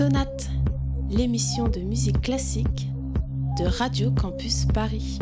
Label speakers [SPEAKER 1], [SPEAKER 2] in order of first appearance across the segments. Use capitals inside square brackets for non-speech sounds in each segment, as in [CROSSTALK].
[SPEAKER 1] Sonate, l'émission de musique classique de Radio Campus Paris.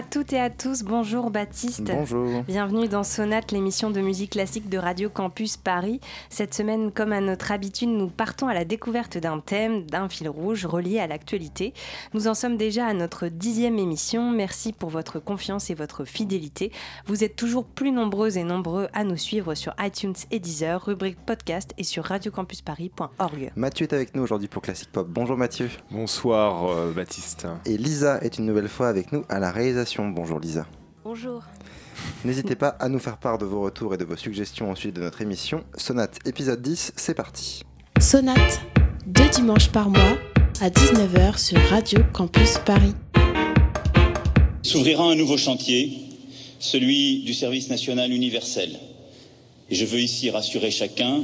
[SPEAKER 2] À toutes et à tous, bonjour Baptiste.
[SPEAKER 3] Bonjour.
[SPEAKER 2] Bienvenue dans Sonate, l'émission de musique classique de Radio Campus Paris. Cette semaine, comme à notre habitude, nous partons à la découverte d'un thème, d'un fil rouge relié à l'actualité. Nous en sommes déjà à notre dixième émission. Merci pour votre confiance et votre fidélité. Vous êtes toujours plus nombreux et nombreux à nous suivre sur iTunes et Deezer, rubrique podcast et sur radiocampusparis.org.
[SPEAKER 3] Mathieu est avec nous aujourd'hui pour Classic Pop. Bonjour Mathieu.
[SPEAKER 4] Bonsoir euh, Baptiste.
[SPEAKER 3] Et Lisa est une nouvelle fois avec nous à la réalisation. Bonjour Lisa.
[SPEAKER 2] Bonjour.
[SPEAKER 3] N'hésitez pas [LAUGHS] à nous faire part de vos retours et de vos suggestions ensuite de notre émission. Sonate épisode 10, c'est parti.
[SPEAKER 1] Sonate, deux dimanches par mois à 19h sur Radio Campus Paris.
[SPEAKER 5] S'ouvrira un nouveau chantier, celui du service national universel. Et je veux ici rassurer chacun,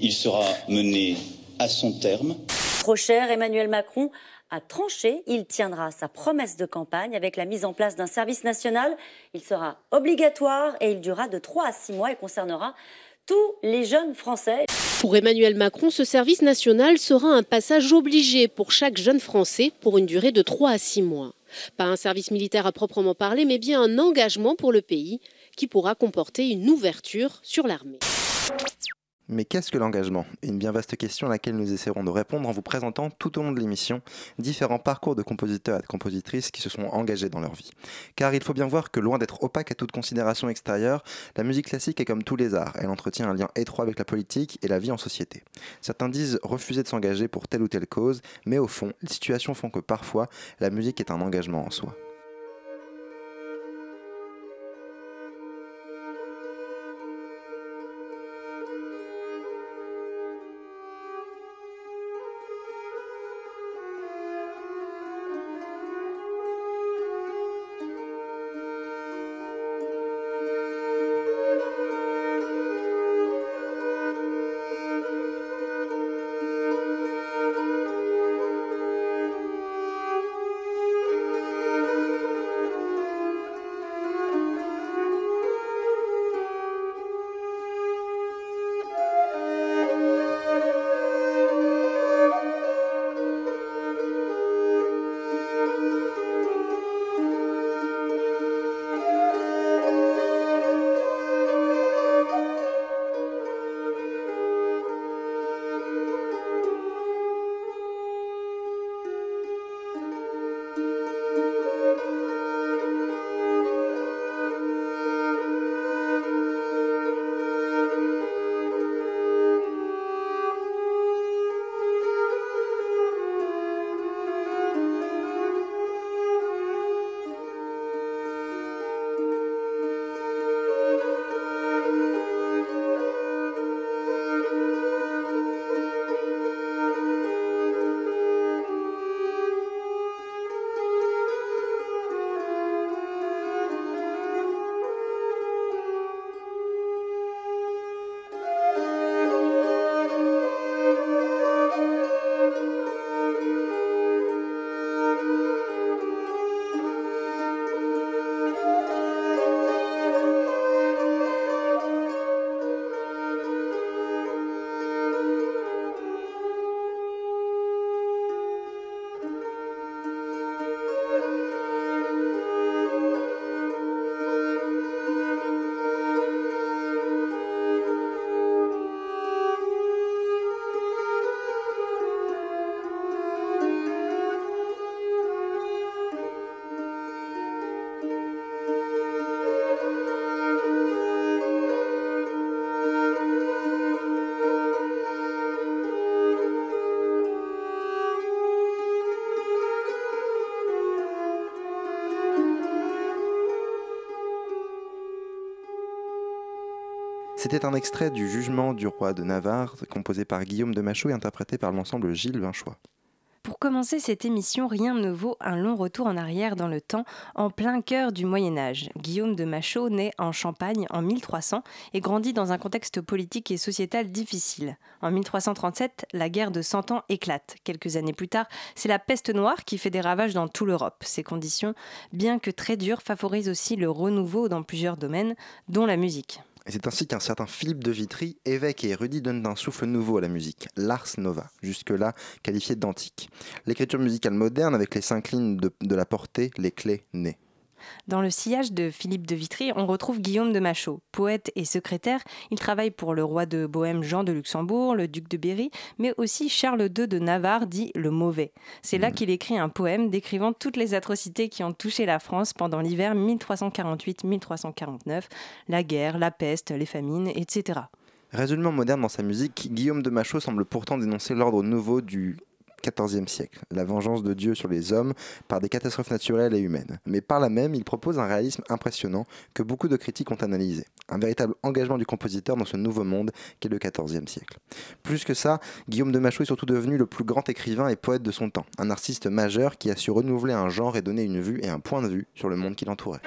[SPEAKER 5] il sera mené à son terme.
[SPEAKER 6] Trop cher, Emmanuel Macron a tranché. Il tiendra sa promesse de campagne avec la mise en place d'un service national. Il sera obligatoire et il durera de 3 à 6 mois et concernera tous les jeunes Français.
[SPEAKER 7] Pour Emmanuel Macron, ce service national sera un passage obligé pour chaque jeune Français pour une durée de 3 à 6 mois. Pas un service militaire à proprement parler, mais bien un engagement pour le pays qui pourra comporter une ouverture sur l'armée.
[SPEAKER 3] Mais qu'est-ce que l'engagement? Une bien vaste question à laquelle nous essaierons de répondre en vous présentant tout au long de l'émission différents parcours de compositeurs et de compositrices qui se sont engagés dans leur vie. Car il faut bien voir que loin d'être opaque à toute considération extérieure, la musique classique est comme tous les arts, elle entretient un lien étroit avec la politique et la vie en société. Certains disent refuser de s'engager pour telle ou telle cause, mais au fond, les situations font que parfois, la musique est un engagement en soi. C'était un extrait du Jugement du roi de Navarre, composé par Guillaume de Machaut et interprété par l'ensemble Gilles Vinchois.
[SPEAKER 2] Pour commencer cette émission, rien ne vaut un long retour en arrière dans le temps, en plein cœur du Moyen Âge. Guillaume de Machaut naît en Champagne en 1300 et grandit dans un contexte politique et sociétal difficile. En 1337, la guerre de Cent Ans éclate. Quelques années plus tard, c'est la peste noire qui fait des ravages dans toute l'Europe. Ces conditions, bien que très dures, favorisent aussi le renouveau dans plusieurs domaines, dont la musique.
[SPEAKER 3] Et c'est ainsi qu'un certain Philippe de Vitry, évêque et érudit, donne un souffle nouveau à la musique, l'ars nova, jusque-là qualifié d'antique. L'écriture musicale moderne avec les cinq lignes de, de la portée, les clés nées.
[SPEAKER 2] Dans le sillage de Philippe de Vitry, on retrouve Guillaume de Machaut. Poète et secrétaire, il travaille pour le roi de Bohême Jean de Luxembourg, le duc de Berry, mais aussi Charles II de Navarre, dit le mauvais. C'est là qu'il écrit un poème décrivant toutes les atrocités qui ont touché la France pendant l'hiver 1348-1349, la guerre, la peste, les famines, etc.
[SPEAKER 3] Résolument moderne dans sa musique, Guillaume de Machaut semble pourtant dénoncer l'ordre nouveau du XIVe siècle, la vengeance de Dieu sur les hommes par des catastrophes naturelles et humaines. Mais par là même, il propose un réalisme impressionnant que beaucoup de critiques ont analysé. Un véritable engagement du compositeur dans ce nouveau monde qu'est le XIVe siècle. Plus que ça, Guillaume de Machaut est surtout devenu le plus grand écrivain et poète de son temps, un artiste majeur qui a su renouveler un genre et donner une vue et un point de vue sur le monde qui l'entourait.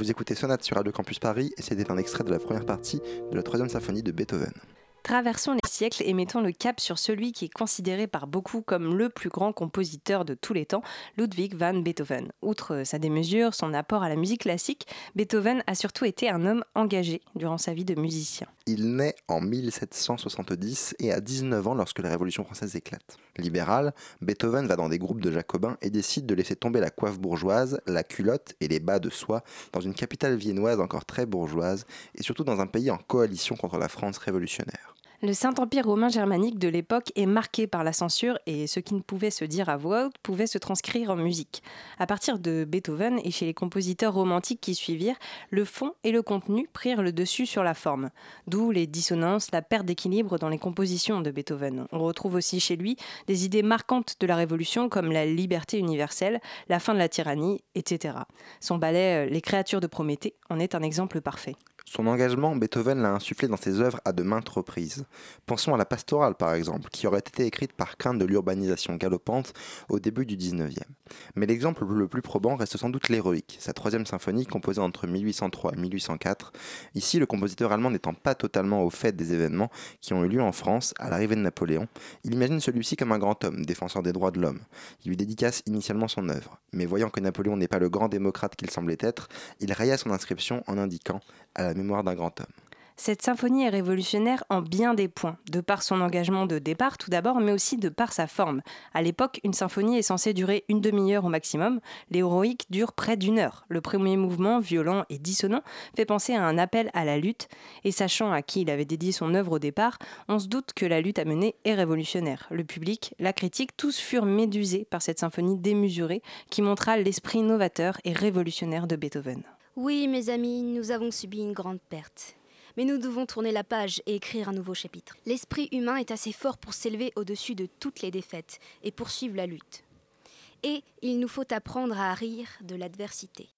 [SPEAKER 3] Vous écoutez Sonate sur Radio Campus Paris et c'était un extrait de la première partie de la troisième symphonie de Beethoven.
[SPEAKER 2] Traversons les siècles et mettons le cap sur celui qui est considéré par beaucoup comme le plus grand compositeur de tous les temps, Ludwig van Beethoven. Outre sa démesure, son apport à la musique classique, Beethoven a surtout été un homme engagé durant sa vie de musicien.
[SPEAKER 3] Il naît en 1770 et a 19 ans lorsque la Révolution française éclate. Libéral, Beethoven va dans des groupes de jacobins et décide de laisser tomber la coiffe bourgeoise, la culotte et les bas de soie dans une capitale viennoise encore très bourgeoise et surtout dans un pays en coalition contre la France révolutionnaire.
[SPEAKER 2] Le Saint-Empire romain germanique de l'époque est marqué par la censure et ce qui ne pouvait se dire à voix haute pouvait se transcrire en musique. À partir de Beethoven et chez les compositeurs romantiques qui suivirent, le fond et le contenu prirent le dessus sur la forme, d'où les dissonances, la perte d'équilibre dans les compositions de Beethoven. On retrouve aussi chez lui des idées marquantes de la Révolution comme la liberté universelle, la fin de la tyrannie, etc. Son ballet Les créatures de Prométhée en est un exemple parfait.
[SPEAKER 3] Son engagement, Beethoven l'a insufflé dans ses œuvres à de maintes reprises. Pensons à la pastorale par exemple, qui aurait été écrite par crainte de l'urbanisation galopante au début du XIXe. Mais l'exemple le plus probant reste sans doute l'héroïque, sa troisième symphonie composée entre 1803 et 1804. Ici, le compositeur allemand n'étant pas totalement au fait des événements qui ont eu lieu en France à l'arrivée de Napoléon, il imagine celui-ci comme un grand homme, défenseur des droits de l'homme. Il lui dédicace initialement son œuvre, mais voyant que Napoléon n'est pas le grand démocrate qu'il semblait être, il raya son inscription en indiquant à la
[SPEAKER 2] Cette symphonie est révolutionnaire en bien des points, de par son engagement de départ tout d'abord, mais aussi de par sa forme. À l'époque, une symphonie est censée durer une demi-heure au maximum. L'héroïque dure près d'une heure. Le premier mouvement, violent et dissonant, fait penser à un appel à la lutte. Et sachant à qui il avait dédié son œuvre au départ, on se doute que la lutte à mener est révolutionnaire. Le public, la critique, tous furent médusés par cette symphonie démesurée qui montra l'esprit novateur et révolutionnaire de Beethoven.
[SPEAKER 8] Oui, mes amis, nous avons subi une grande perte. Mais nous devons tourner la page et écrire un nouveau chapitre. L'esprit humain est assez fort pour s'élever au-dessus de toutes les défaites et poursuivre la lutte. Et il nous faut apprendre à rire de l'adversité.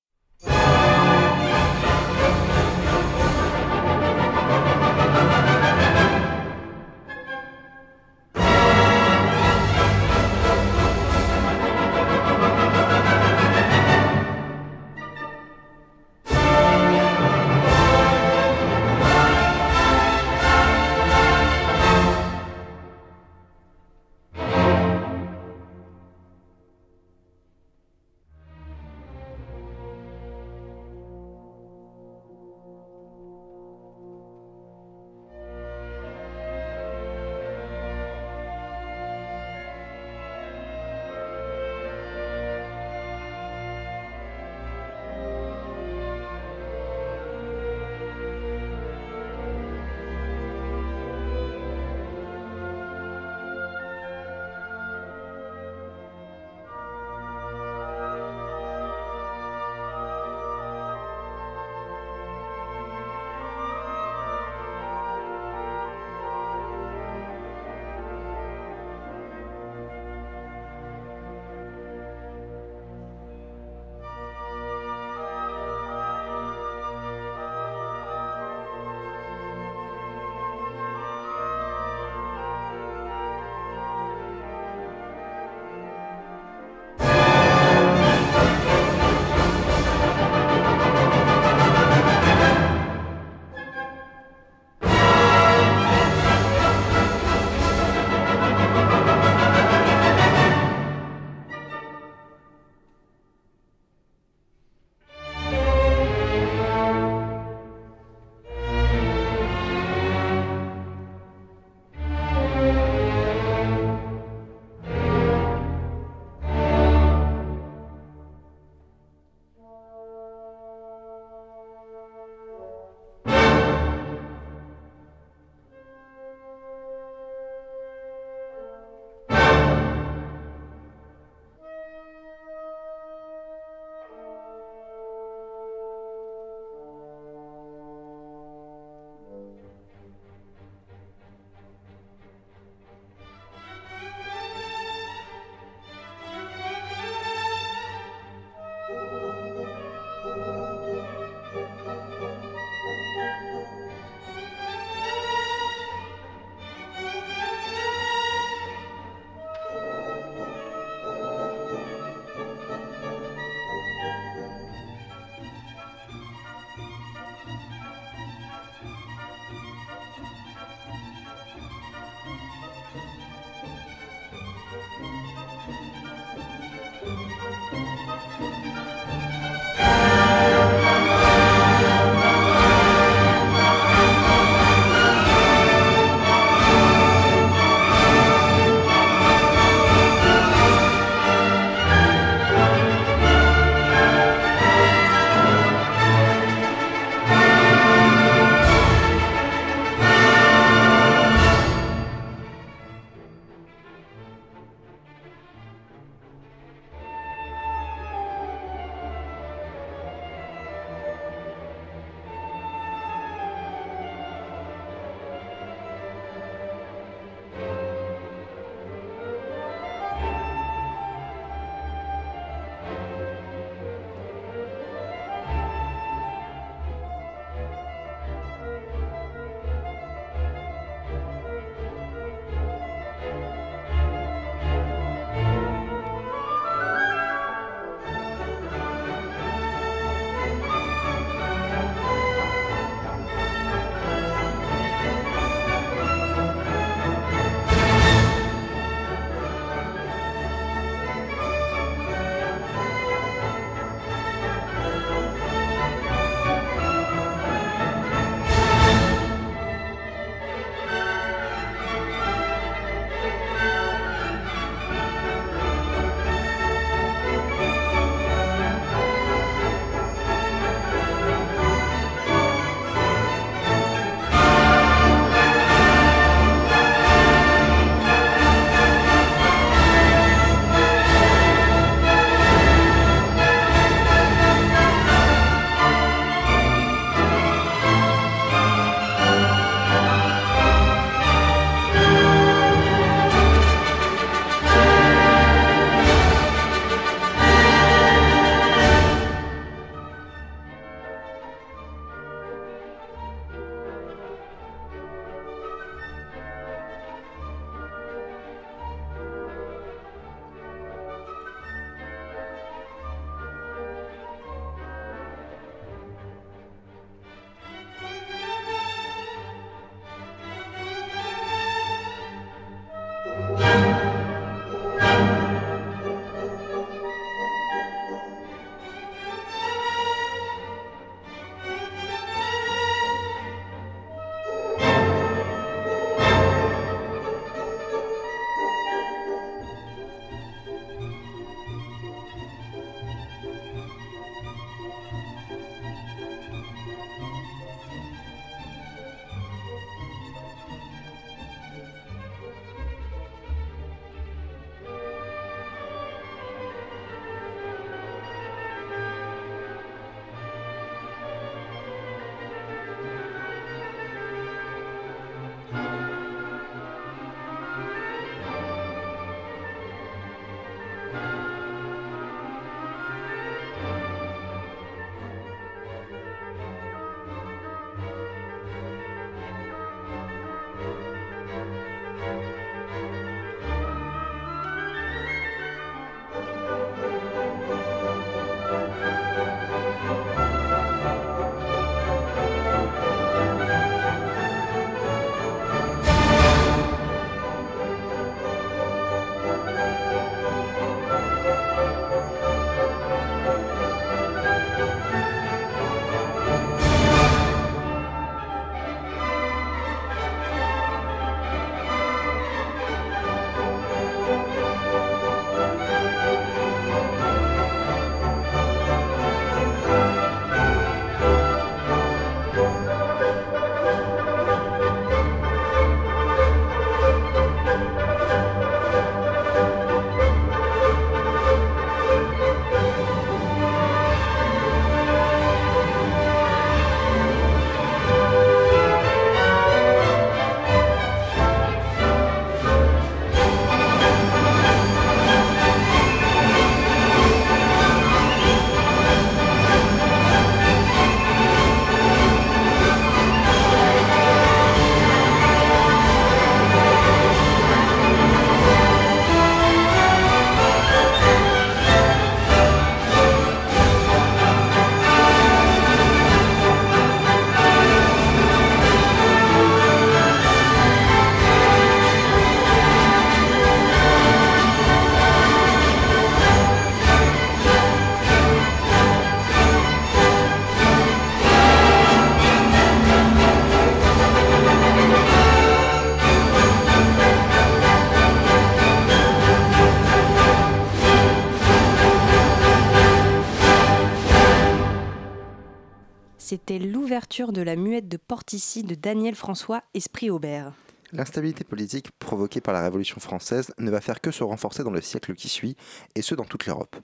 [SPEAKER 2] De la muette de Portici de Daniel François, Esprit Aubert.
[SPEAKER 3] L'instabilité politique provoquée par la Révolution française ne va faire que se renforcer dans le siècle qui suit, et ce dans toute l'Europe.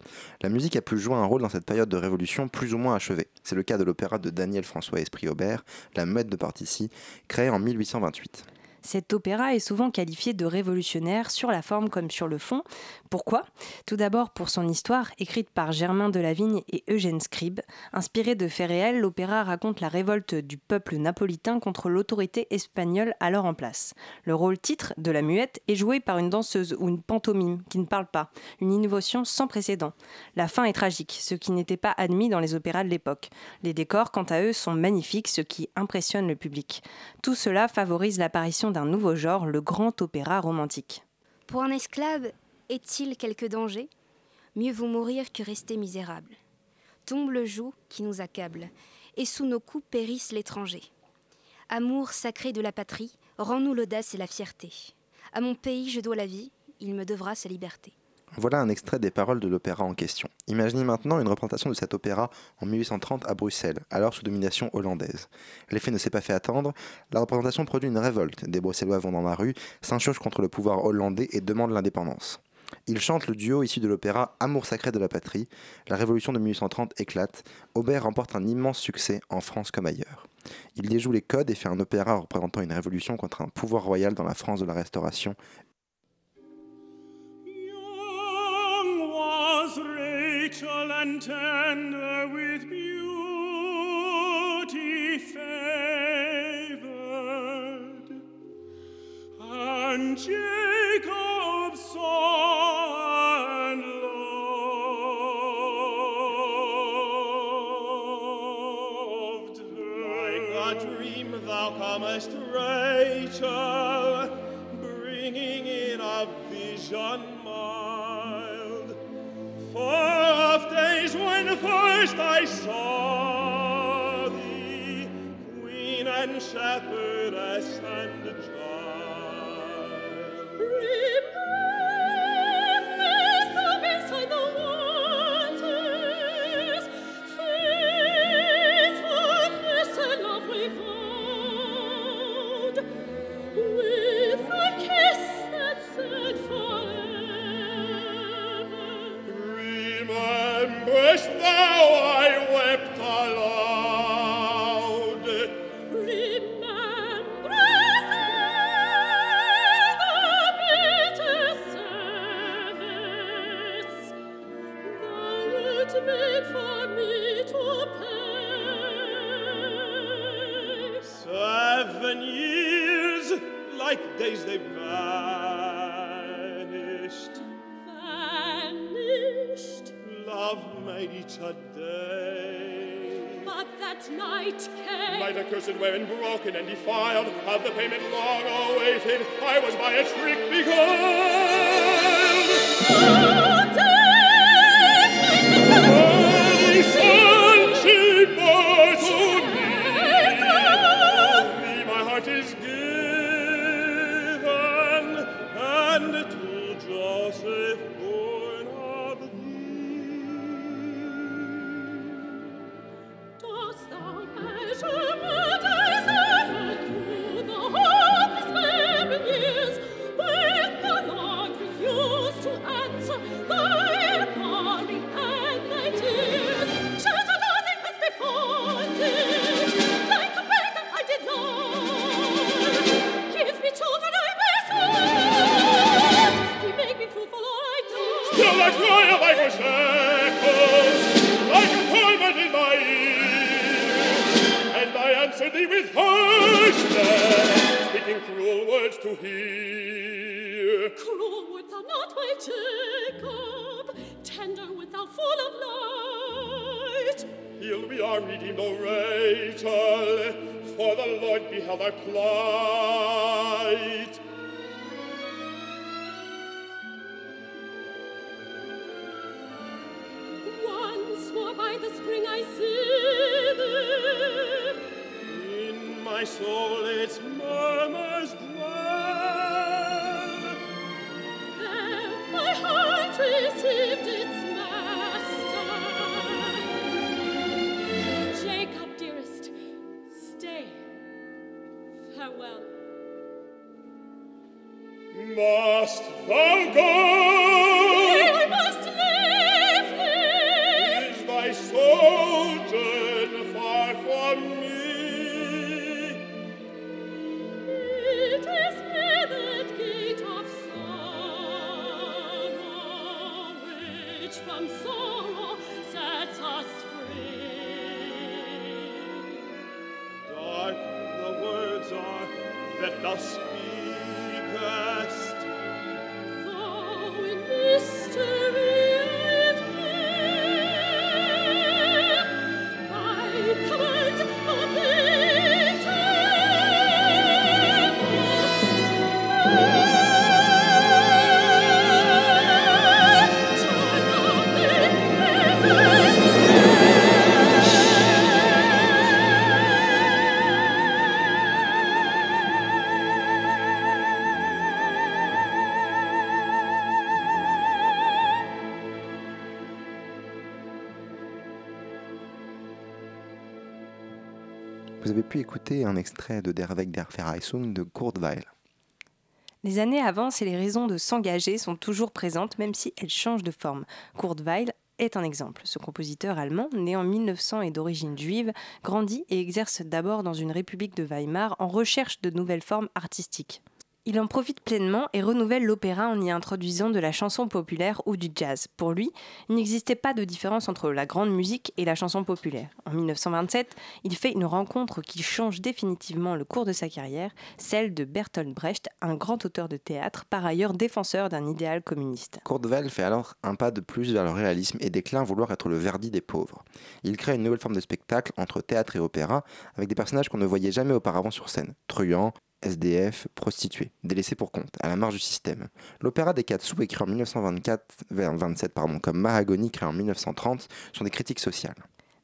[SPEAKER 3] La musique a pu jouer un rôle dans cette période de révolution plus ou moins achevée. C'est le cas de l'opéra de Daniel François Esprit Aubert, La Muette de Portici, créé en 1828.
[SPEAKER 2] Cet opéra est souvent qualifié de révolutionnaire sur la forme comme sur le fond. Pourquoi? Tout d'abord pour son histoire, écrite par Germain Delavigne et Eugène Scribe. Inspiré de faits réels, l'opéra raconte la révolte du peuple napolitain contre l'autorité espagnole alors en place. Le rôle titre de la muette est joué par une danseuse ou une pantomime qui ne parle pas, une innovation sans précédent. La fin est tragique, ce qui n'était pas admis dans les opéras de l'époque. Les décors, quant à eux, sont magnifiques, ce qui impressionne le public. Tout cela favorise l'apparition d'un nouveau genre, le grand opéra romantique.
[SPEAKER 8] Pour un esclave, est-il quelque danger? Mieux vous mourir que rester misérable. Tombe le joug qui nous accable, et sous nos coups périsse l'étranger. Amour sacré de la patrie, rends-nous l'audace et la fierté. À mon pays je dois la vie, il me devra sa liberté.
[SPEAKER 3] Voilà un extrait des paroles de l'opéra en question. Imaginez maintenant une représentation de cet opéra en 1830 à Bruxelles, alors sous domination hollandaise. L'effet ne s'est pas fait attendre, la représentation produit une révolte. Des Bruxellois vont dans la rue, s'insurgent contre le pouvoir hollandais et demandent l'indépendance. Ils chantent le duo issu de l'opéra Amour sacré de la patrie. La révolution de 1830 éclate. Aubert remporte un immense succès en France comme ailleurs. Il déjoue les codes et fait un opéra représentant une révolution contre un pouvoir royal dans la France de la Restauration
[SPEAKER 9] and tender with beauty favored, and Jacob saw and loved. Like a dream thou comest, Rachel, bringing in a vision first I saw thee, queen and shepherdess
[SPEAKER 3] un extrait de Der Weg der Verheißung de Kurt.
[SPEAKER 2] Les années avancent et les raisons de s'engager sont toujours présentes, même si elles changent de forme. Kurt est un exemple. Ce compositeur allemand, né en 1900 et d'origine juive, grandit et exerce d'abord dans une république de Weimar en recherche de nouvelles formes artistiques. Il en profite pleinement et renouvelle l'opéra en y introduisant de la chanson populaire ou du jazz. Pour lui, il n'existait pas de différence entre la grande musique et la chanson populaire. En 1927, il fait une rencontre qui change définitivement le cours de sa carrière, celle de Bertolt Brecht, un grand auteur de théâtre, par ailleurs défenseur d'un idéal communiste.
[SPEAKER 3] Weill fait alors un pas de plus vers le réalisme et déclare vouloir être le Verdi des pauvres. Il crée une nouvelle forme de spectacle entre théâtre et opéra, avec des personnages qu'on ne voyait jamais auparavant sur scène. Truands, SDF, prostituées, délaissés pour compte, à la marge du système. L'opéra des quatre sous, écrit en 1927 pardon, comme Mahagoni, créé en 1930, sont des critiques sociales.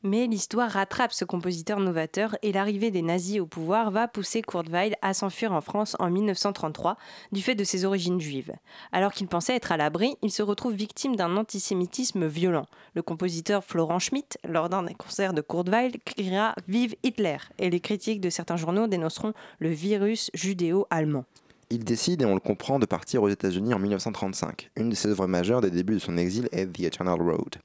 [SPEAKER 2] Mais l'histoire rattrape ce compositeur novateur et l'arrivée des nazis au pouvoir va pousser Kurt Weill à s'enfuir en France en 1933 du fait de ses origines juives. Alors qu'il pensait être à l'abri, il se retrouve victime d'un antisémitisme violent. Le compositeur Florent Schmitt, lors d'un concert de Kurt Weill, criera Vive Hitler et les critiques de certains journaux dénonceront le virus judéo-allemand.
[SPEAKER 3] Il décide, et on le comprend, de partir aux États-Unis en 1935. Une de ses œuvres majeures des débuts de son exil est The Eternal Road,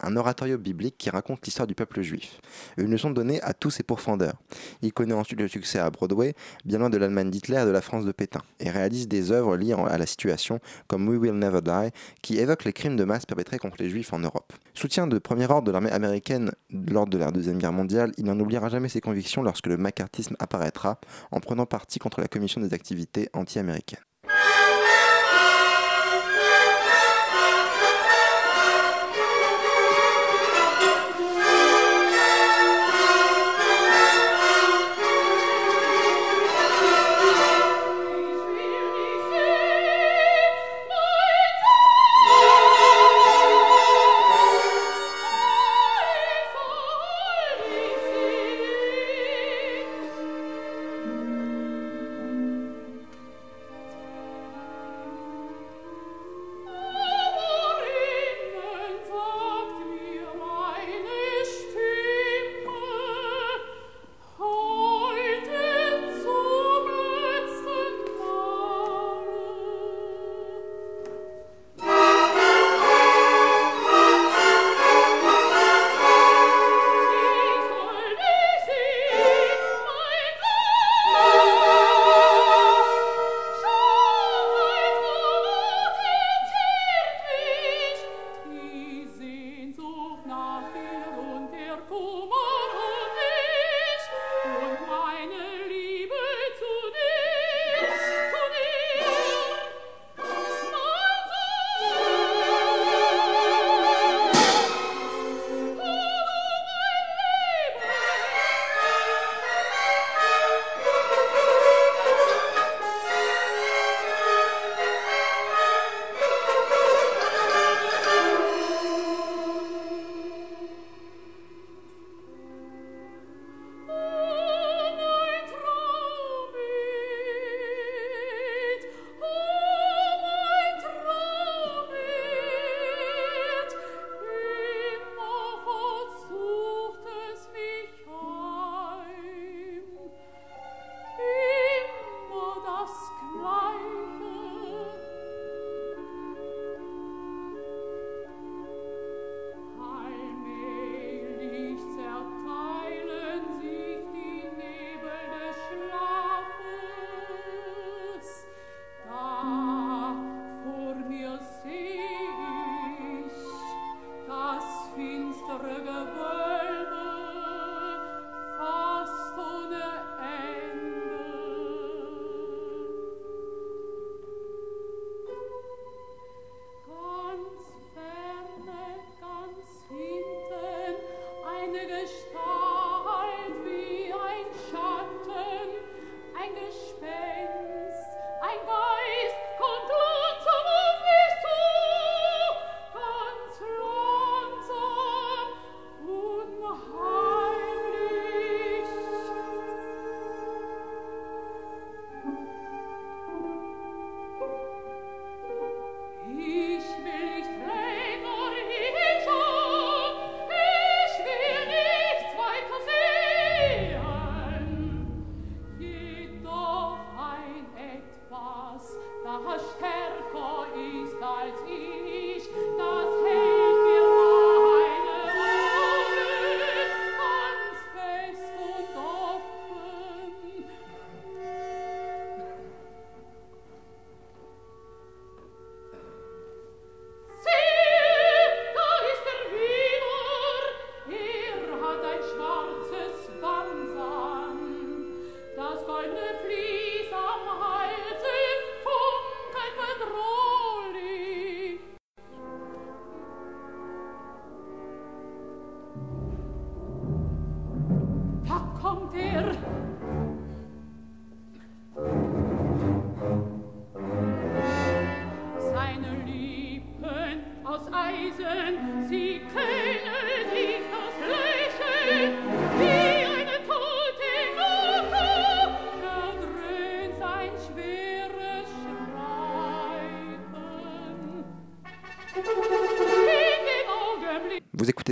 [SPEAKER 3] un oratorio biblique qui raconte l'histoire du peuple juif. Une leçon donnée à tous ses pourfendeurs. Il connaît ensuite le succès à Broadway, bien loin de l'Allemagne d'Hitler et de la France de Pétain, et réalise des œuvres liées à la situation, comme We Will Never Die, qui évoquent les crimes de masse perpétrés contre les juifs en Europe. Soutien de premier ordre de l'armée américaine lors de la Deuxième Guerre mondiale, il n'en oubliera jamais ses convictions lorsque le macartisme apparaîtra, en prenant parti contre la commission des activités anti-américaines.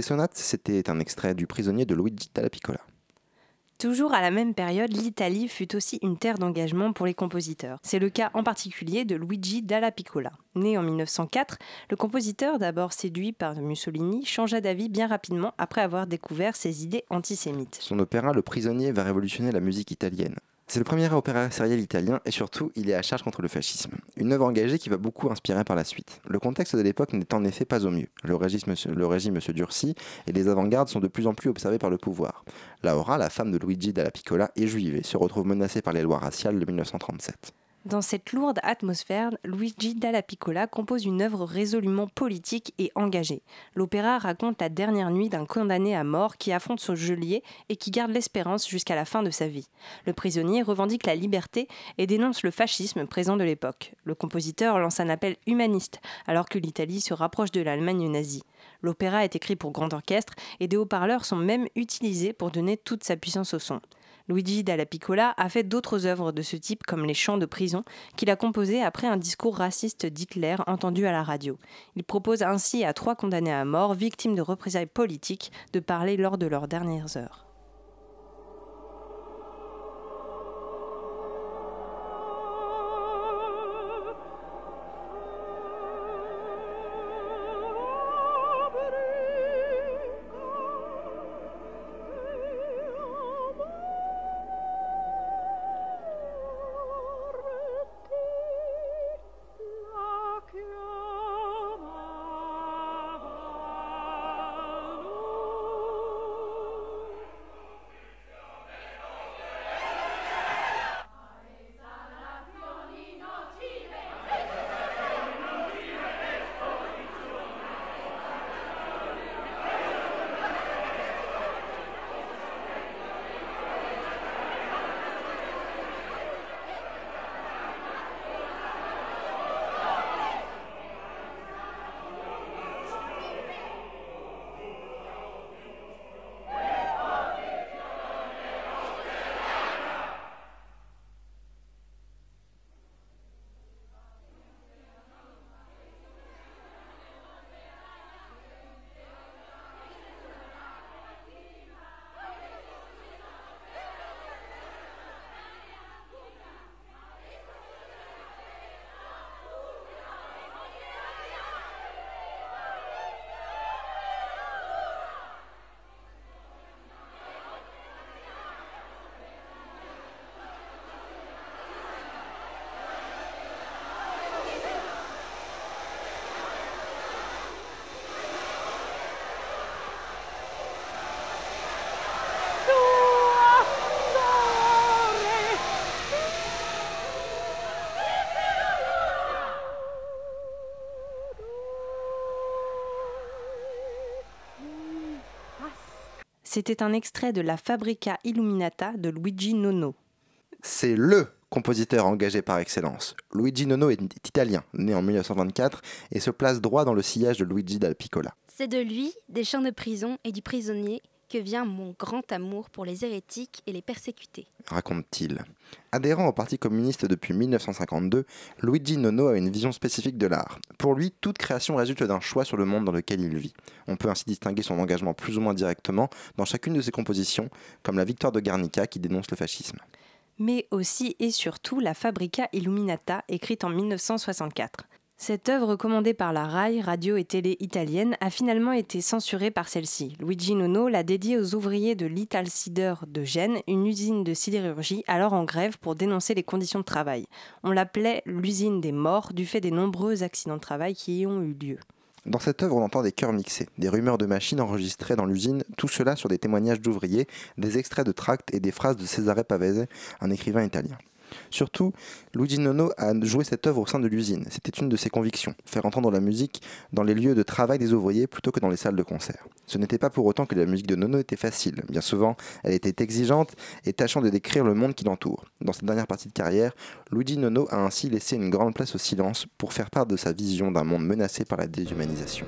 [SPEAKER 3] Vous écoutez Sonate, c'était un extrait du prisonnier de Luigi Dalla Piccola.
[SPEAKER 2] Toujours à la même période, l'Italie fut aussi une terre d'engagement pour les compositeurs. C'est le cas en particulier de Luigi Dalla Piccola. Né en 1904, le compositeur, d'abord séduit par Mussolini, changea d'avis bien rapidement après avoir découvert ses idées antisémites.
[SPEAKER 3] Son opéra Le prisonnier va révolutionner la musique italienne. C'est le premier opéra sériel italien et surtout, il est à charge contre le fascisme. Une œuvre engagée qui va beaucoup inspirer par la suite. Le contexte de l'époque n'est en effet pas au mieux. Le régime, se durcit et les avant-gardes sont de plus en plus observés par le pouvoir. Laura, la femme de Luigi Dalla Piccola, est juive et se retrouve menacée par les lois raciales de 1937.
[SPEAKER 2] Dans cette lourde atmosphère, Luigi Dalla Piccola compose une œuvre résolument politique et engagée. L'opéra raconte la dernière nuit d'un condamné à mort qui affronte son geôlier et qui garde l'espérance jusqu'à la fin de sa vie. Le prisonnier revendique la liberté et dénonce le fascisme présent de l'époque. Le compositeur lance un appel humaniste alors que l'Italie se rapproche de l'Allemagne nazie. L'opéra est écrit pour grand orchestre et des haut-parleurs sont même utilisés pour donner toute sa puissance au son. Luigi Dalla Piccola a fait d'autres œuvres de ce type comme Les Chants de prison qu'il a composé après un discours raciste d'Hitler entendu à la radio. Il propose ainsi à trois condamnés à mort, victimes de représailles politiques, de parler lors de leurs dernières heures. C'était un extrait de la Fabrica Illuminata de Luigi Nono.
[SPEAKER 3] C'est LE compositeur engagé par excellence. Luigi Nono est italien, né en 1924 et se place droit dans le sillage de Luigi Dal Piccola.
[SPEAKER 8] C'est de lui, des chants de prison et du prisonnier que vient mon grand amour pour les hérétiques et les persécutés.
[SPEAKER 3] raconte-t-il. Adhérent au Parti communiste depuis 1952, Luigi Nono a une vision spécifique de l'art. Pour lui, toute création résulte d'un choix sur le monde dans lequel il vit. On peut ainsi distinguer son engagement plus ou moins directement dans chacune de ses compositions, comme la victoire de Guernica qui dénonce le fascisme.
[SPEAKER 2] mais aussi et surtout la Fabrica Illuminata, écrite en 1964. Cette œuvre commandée par la RAI, radio et télé italienne, a finalement été censurée par celle-ci. Luigi Nono l'a dédiée aux ouvriers de l'Italsider de Gênes, une usine de sidérurgie alors en grève pour dénoncer les conditions de travail. On l'appelait l'usine des morts du fait des nombreux accidents de travail qui y ont eu lieu.
[SPEAKER 3] Dans cette œuvre, on entend des chœurs mixés, des rumeurs de machines enregistrées dans l'usine, tout cela sur des témoignages d'ouvriers, des extraits de tracts et des phrases de Cesare Pavese, un écrivain italien. Surtout, Luigi Nono a joué cette œuvre au sein de l'usine. C'était une de ses convictions, faire entendre la musique dans les lieux de travail des ouvriers plutôt que dans les salles de concert. Ce n'était pas pour autant que la musique de Nono était facile. Bien souvent, elle était exigeante et tâchant de décrire le monde qui l'entoure. Dans cette dernière partie de carrière, Luigi Nono a ainsi laissé une grande place au silence pour faire part de sa vision d'un monde menacé par la déshumanisation.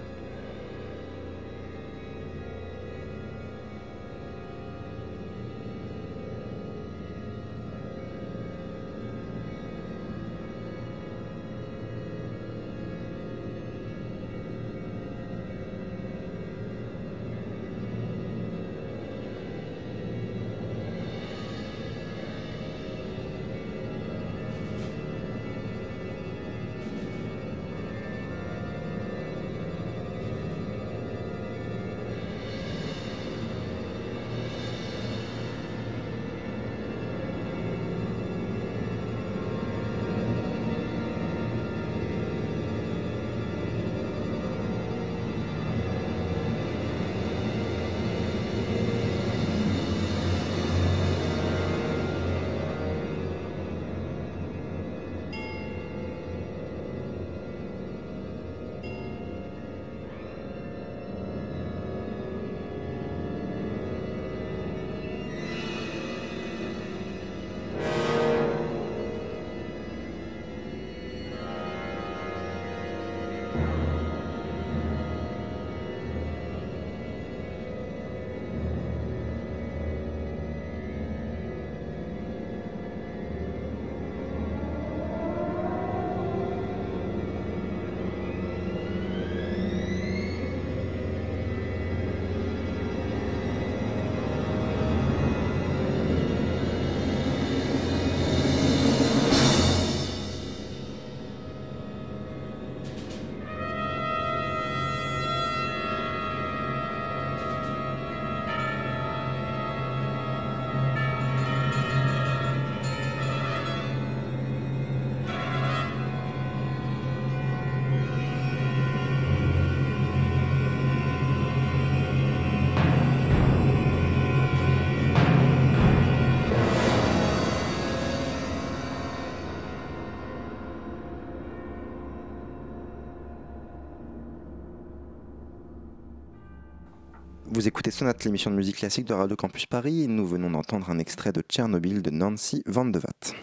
[SPEAKER 3] Vous écoutez Sonate, l'émission de musique classique de Radio Campus Paris, et nous venons d'entendre un extrait de Tchernobyl de Nancy Van de Watt.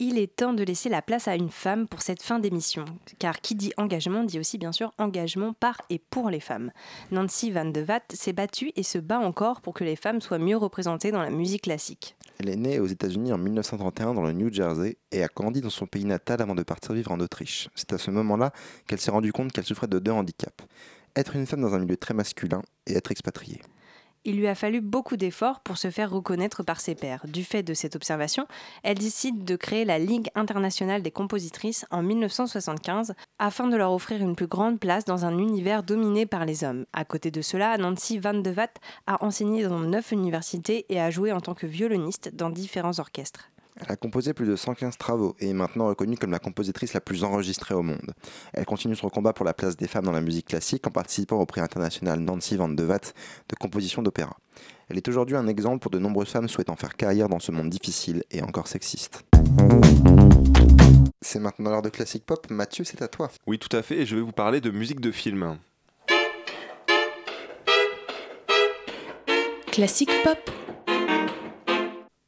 [SPEAKER 2] Il est temps de laisser la place à une femme pour cette fin d'émission, car qui dit engagement dit aussi bien sûr engagement par et pour les femmes. Nancy Van de Watt s'est battue et se bat encore pour que les femmes soient mieux représentées dans la musique classique.
[SPEAKER 3] Elle est née aux États-Unis en 1931 dans le New Jersey et a grandi dans son pays natal avant de partir vivre en Autriche. C'est à ce moment-là qu'elle s'est rendue compte qu'elle souffrait de deux handicaps être une femme dans un milieu très masculin et être expatriée.
[SPEAKER 2] Il lui a fallu beaucoup d'efforts pour se faire reconnaître par ses pairs. Du fait de cette observation, elle décide de créer la Ligue internationale des compositrices en 1975 afin de leur offrir une plus grande place dans un univers dominé par les hommes. À côté de cela, Nancy Van de Watt a enseigné dans neuf universités et a joué en tant que violoniste dans différents orchestres.
[SPEAKER 3] Elle a composé plus de 115 travaux et est maintenant reconnue comme la compositrice la plus enregistrée au monde. Elle continue son combat pour la place des femmes dans la musique classique en participant au prix international Nancy Van de Watt de composition d'opéra. Elle est aujourd'hui un exemple pour de nombreuses femmes souhaitant faire carrière dans ce monde difficile et encore sexiste. C'est maintenant l'heure de classique pop. Mathieu, c'est à toi.
[SPEAKER 4] Oui, tout à fait, et je vais vous parler de musique de film.
[SPEAKER 1] classique pop.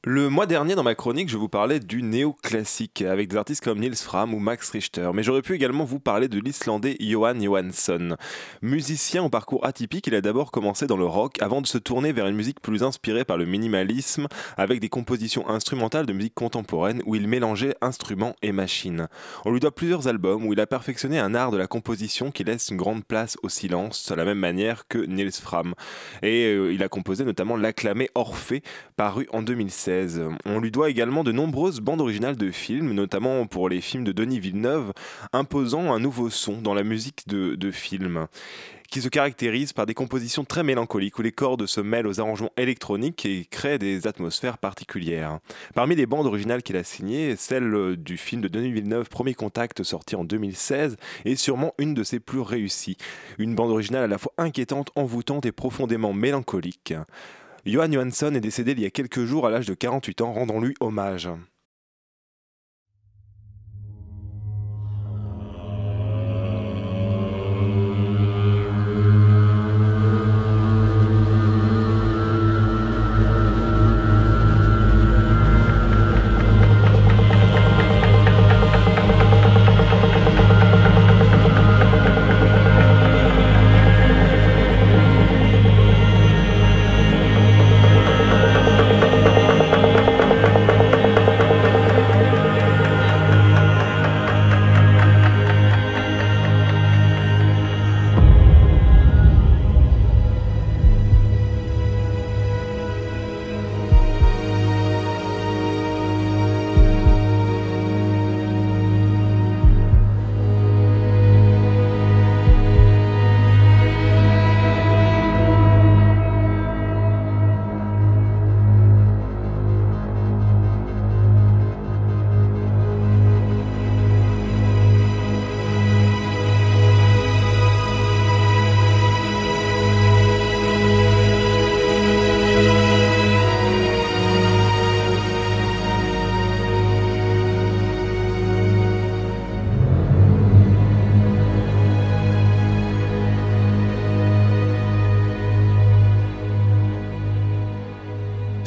[SPEAKER 4] Le mois dernier, dans ma chronique, je vous parlais du néoclassique avec des artistes comme Niels Fram ou Max Richter. Mais j'aurais pu également vous parler de l'Islandais Johan Johansson. Musicien au parcours atypique, il a d'abord commencé dans le rock avant de se tourner vers une musique plus inspirée par le minimalisme avec des compositions instrumentales de musique contemporaine où il mélangeait instruments et machines. On lui doit plusieurs albums où il a perfectionné un art de la composition qui laisse une grande place au silence, de la même manière que Niels Fram. Et euh, il a composé notamment l'acclamé Orphée, paru en 2016. On lui doit également de nombreuses bandes originales de films, notamment pour les films de Denis Villeneuve, imposant un nouveau son dans la musique de, de films qui se caractérise par des compositions très mélancoliques où les cordes se mêlent aux arrangements électroniques et créent des atmosphères particulières. Parmi les bandes originales qu'il a signées, celle du film de Denis Villeneuve Premier Contact sorti en 2016 est sûrement une de ses plus réussies. Une bande originale à la fois inquiétante, envoûtante et profondément mélancolique. Johan Johansson est décédé il y a quelques jours à l'âge de 48 ans, rendons-lui hommage.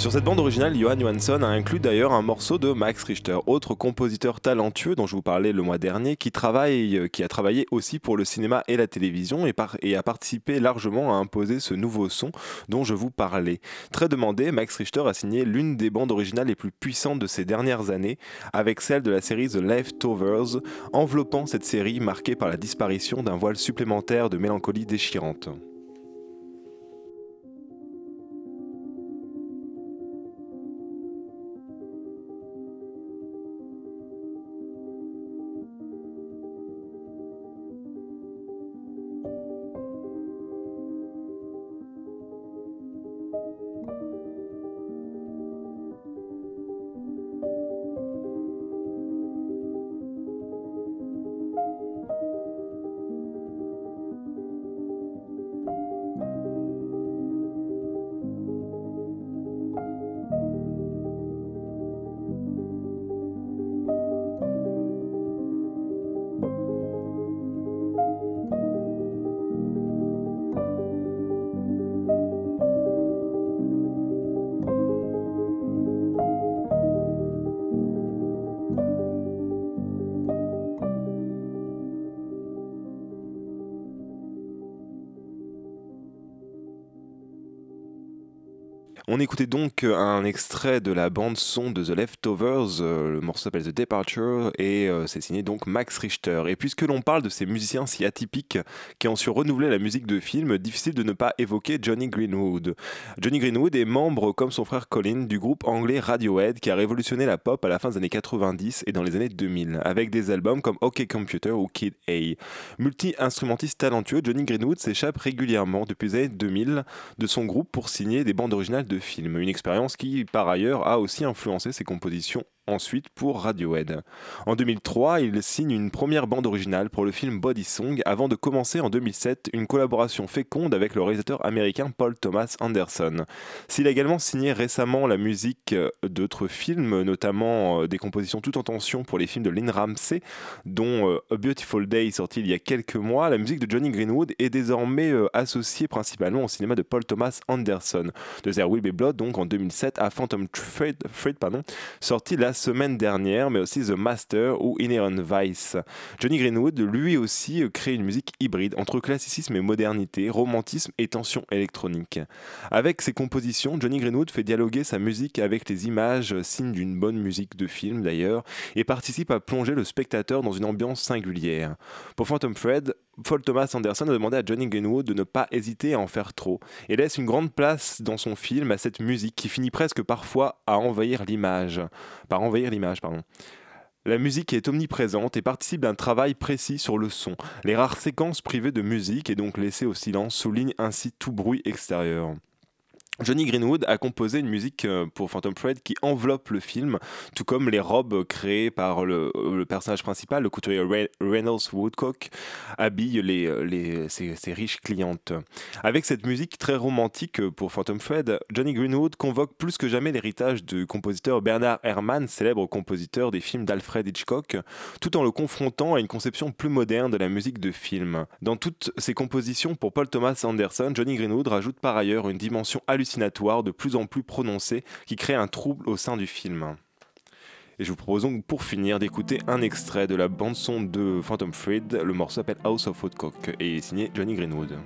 [SPEAKER 4] Sur cette bande originale, Johan Johansson a inclus d'ailleurs un morceau de Max Richter, autre compositeur talentueux dont je vous parlais le mois dernier, qui, travaille, qui a travaillé aussi pour le cinéma et la télévision et, et a participé largement à imposer ce nouveau son dont je vous parlais. Très demandé, Max Richter a signé l'une des bandes originales les plus puissantes de ces dernières années, avec celle de la série The Leftovers, enveloppant cette série marquée par la disparition d'un voile supplémentaire de mélancolie déchirante. On écoutait donc un extrait de la bande son de The Leftovers, euh, le morceau s'appelle The Departure et euh, c'est signé donc Max Richter. Et puisque l'on parle de ces musiciens si atypiques qui ont su renouveler la musique de film, difficile de ne pas évoquer Johnny Greenwood. Johnny Greenwood est membre, comme son frère Colin, du groupe anglais Radiohead qui a révolutionné la pop à la fin des années 90 et dans les années 2000, avec des albums comme OK Computer ou Kid A. Multi-instrumentiste talentueux, Johnny Greenwood s'échappe régulièrement depuis les années 2000 de son groupe pour signer des bandes originales de film. Une expérience qui, par ailleurs, a aussi influencé ses compositions ensuite pour Radiohead. En 2003, il signe une première bande originale pour le film Body Song avant de commencer en 2007 une collaboration féconde avec le réalisateur américain Paul Thomas Anderson. S'il a également signé récemment la musique d'autres films, notamment euh, des compositions tout en tension pour les films de Lynn Ramsey, dont euh, A Beautiful Day sorti il y a quelques mois, la musique de Johnny Greenwood est désormais euh, associée principalement au cinéma de Paul Thomas Anderson, de There Will Be Blood donc en 2007 à Phantom Thread, sorti la semaine dernière, mais aussi The Master ou Inherent Vice. Johnny Greenwood lui aussi crée une musique hybride entre classicisme et modernité, romantisme et tension électronique. Avec ses compositions, Johnny Greenwood fait dialoguer sa musique avec les images, signe d'une bonne musique de film d'ailleurs, et participe à plonger le spectateur dans une ambiance singulière. Pour Phantom Thread, Paul Thomas Anderson a demandé à Johnny Greenwood de ne pas hésiter à en faire trop, et laisse une grande place dans son film à cette musique qui finit presque parfois à envahir l'image. Par envahir l'image, pardon. La musique est omniprésente et participe d'un travail précis sur le son. Les rares séquences privées de musique et donc laissées au silence soulignent ainsi tout bruit extérieur. Johnny Greenwood a composé une musique euh, pour Phantom Thread qui enveloppe le film, tout comme les robes créées par le, personnage principal, le couturier Reynolds Woodcock, habillent les, euh, les, ses, riches clientes. Avec cette musique très romantique pour Phantom Thread, Johnny Greenwood convoque plus que jamais l'héritage du compositeur Bernard Herrmann, célèbre compositeur des films d'Alfred Hitchcock, tout en le confrontant à une conception plus moderne de la musique de film. Dans toutes ses compositions pour Paul Thomas Anderson, Johnny Greenwood rajoute par ailleurs une dimension hallucinante de plus en plus prononcé qui crée un trouble au sein du film. Et je vous propose donc pour finir d'écouter un extrait de la bande-son de Phantom Thread. Le morceau s'appelle House of Woodcock et est signé Johnny Greenwood.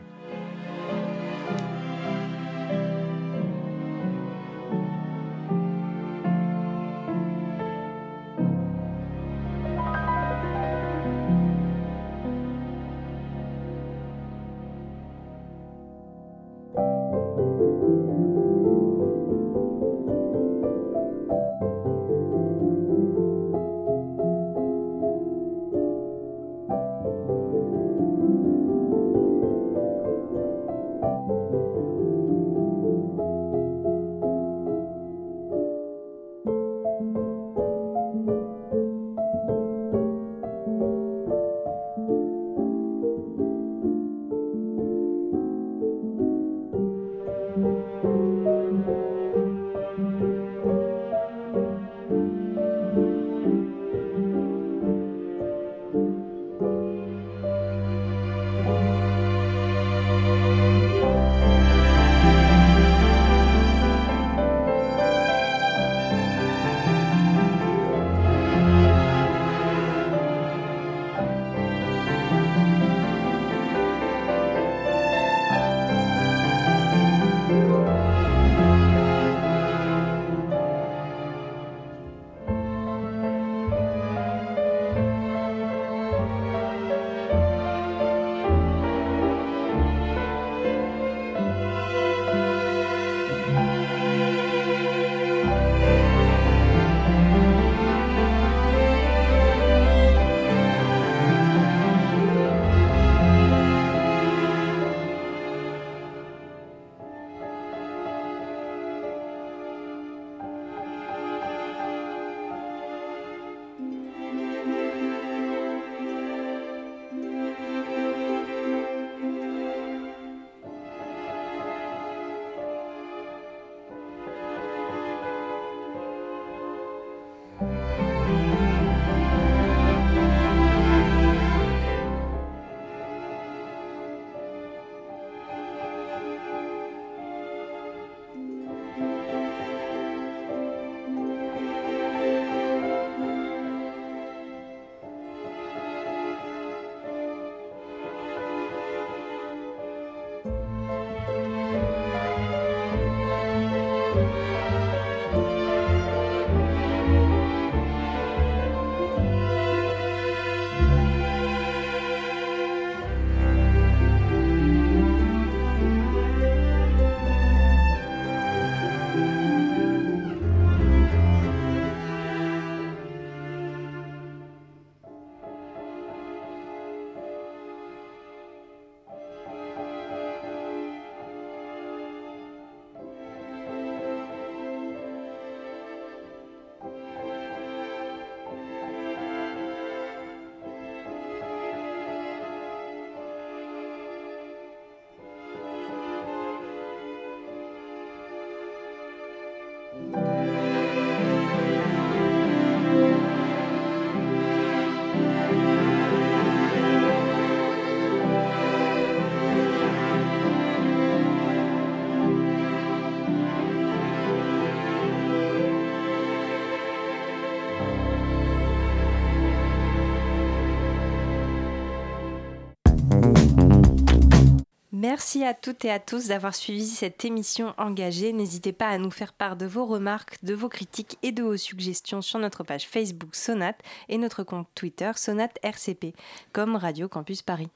[SPEAKER 2] Merci à toutes et à tous d'avoir suivi cette émission engagée. N'hésitez pas à nous faire part de vos remarques, de vos critiques et de vos suggestions sur notre page Facebook Sonate et notre compte Twitter Sonate RCP, comme Radio Campus Paris.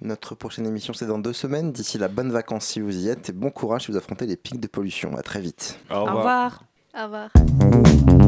[SPEAKER 3] Notre prochaine émission, c'est dans deux semaines. D'ici là, bonnes vacances si vous y êtes et bon courage si vous affrontez les pics de pollution. À très vite.
[SPEAKER 4] Au
[SPEAKER 2] Au revoir.
[SPEAKER 8] Au revoir.